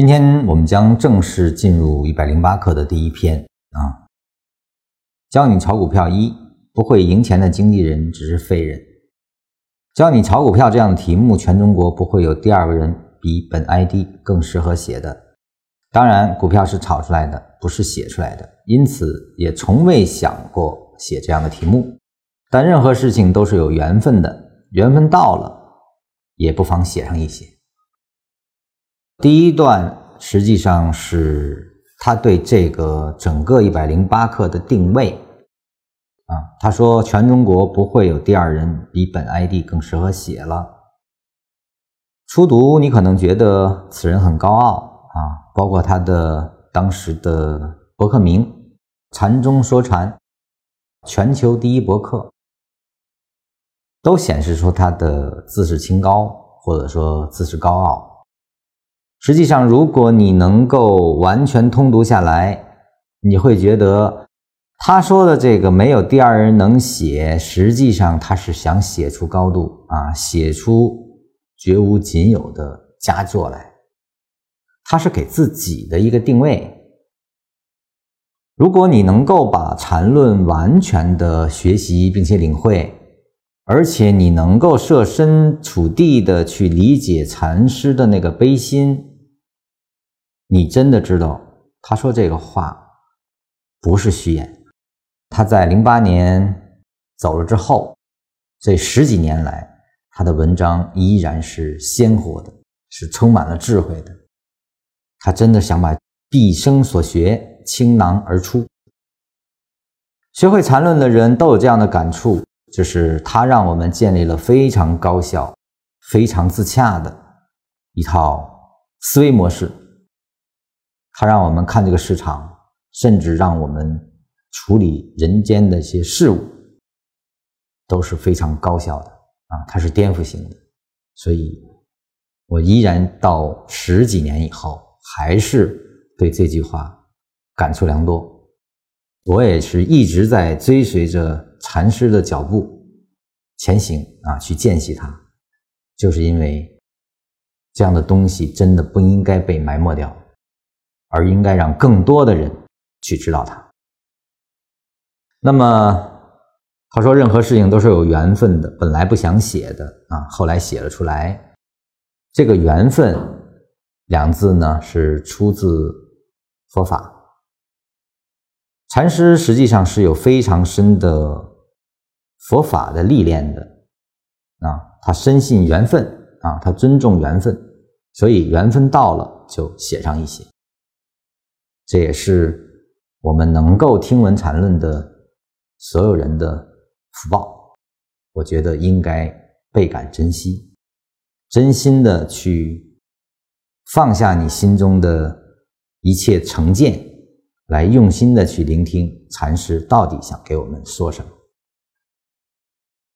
今天我们将正式进入一百零八课的第一篇啊，教你炒股票一不会赢钱的经纪人只是废人，教你炒股票这样的题目，全中国不会有第二个人比本 ID 更适合写的。当然，股票是炒出来的，不是写出来的，因此也从未想过写这样的题目。但任何事情都是有缘分的，缘分到了，也不妨写上一些。第一段实际上是他对这个整个一百零八课的定位啊，他说全中国不会有第二人比本 ID 更适合写了。初读你可能觉得此人很高傲啊，包括他的当时的博客名“禅中说禅”，全球第一博客，都显示出他的自视清高，或者说自视高傲。实际上，如果你能够完全通读下来，你会觉得他说的这个没有第二人能写，实际上他是想写出高度啊，写出绝无仅有的佳作来。他是给自己的一个定位。如果你能够把禅论完全的学习并且领会，而且你能够设身处地的去理解禅师的那个悲心。你真的知道，他说这个话不是虚言。他在零八年走了之后，这十几年来，他的文章依然是鲜活的，是充满了智慧的。他真的想把毕生所学倾囊而出。学会禅论的人都有这样的感触，就是他让我们建立了非常高效、非常自洽的一套思维模式。他让我们看这个市场，甚至让我们处理人间的一些事物，都是非常高效的啊！它是颠覆性的，所以我依然到十几年以后，还是对这句话感触良多。我也是一直在追随着禅师的脚步前行啊，去见习它，就是因为这样的东西真的不应该被埋没掉。而应该让更多的人去知道它。那么他说，任何事情都是有缘分的，本来不想写的啊，后来写了出来。这个缘分两字呢，是出自佛法。禅师实际上是有非常深的佛法的历练的啊，他深信缘分啊，他尊重缘分，所以缘分到了就写上一些。这也是我们能够听闻禅论的所有人的福报，我觉得应该倍感珍惜，真心的去放下你心中的一切成见，来用心的去聆听禅师到底想给我们说什么。